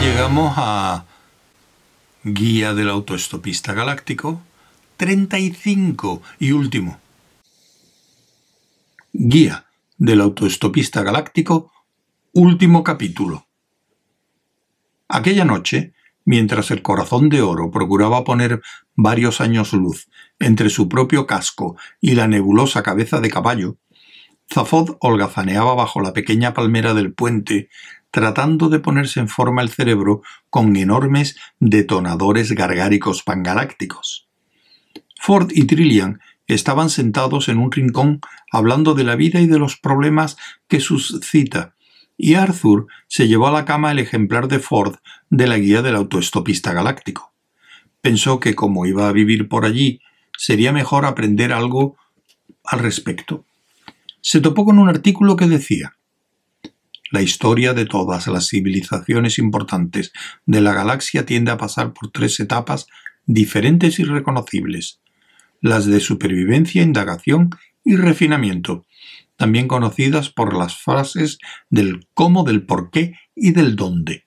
llegamos a Guía del Autoestopista Galáctico 35 y último. Guía del Autoestopista Galáctico, último capítulo. Aquella noche, mientras el corazón de oro procuraba poner varios años luz entre su propio casco y la nebulosa cabeza de caballo, Zafod holgazaneaba bajo la pequeña palmera del puente tratando de ponerse en forma el cerebro con enormes detonadores gargáricos pangalácticos. Ford y Trillian estaban sentados en un rincón hablando de la vida y de los problemas que suscita, y Arthur se llevó a la cama el ejemplar de Ford de la guía del autoestopista galáctico. Pensó que como iba a vivir por allí, sería mejor aprender algo al respecto. Se topó con un artículo que decía la historia de todas las civilizaciones importantes de la galaxia tiende a pasar por tres etapas diferentes y reconocibles, las de supervivencia, indagación y refinamiento, también conocidas por las frases del cómo, del por qué y del dónde.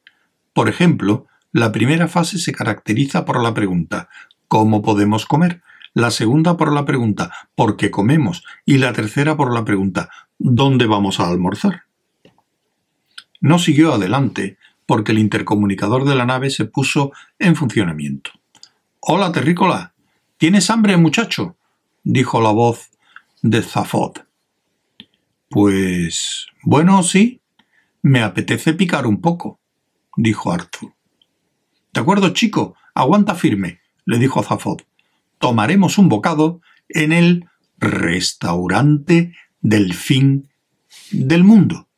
Por ejemplo, la primera fase se caracteriza por la pregunta ¿cómo podemos comer? La segunda por la pregunta ¿por qué comemos? y la tercera por la pregunta ¿dónde vamos a almorzar? No siguió adelante porque el intercomunicador de la nave se puso en funcionamiento. Hola, terrícola. ¿Tienes hambre, muchacho? dijo la voz de Zafod. Pues bueno, sí. Me apetece picar un poco, dijo Arthur. De acuerdo, chico, aguanta firme, le dijo Zafod. Tomaremos un bocado en el restaurante del fin del mundo.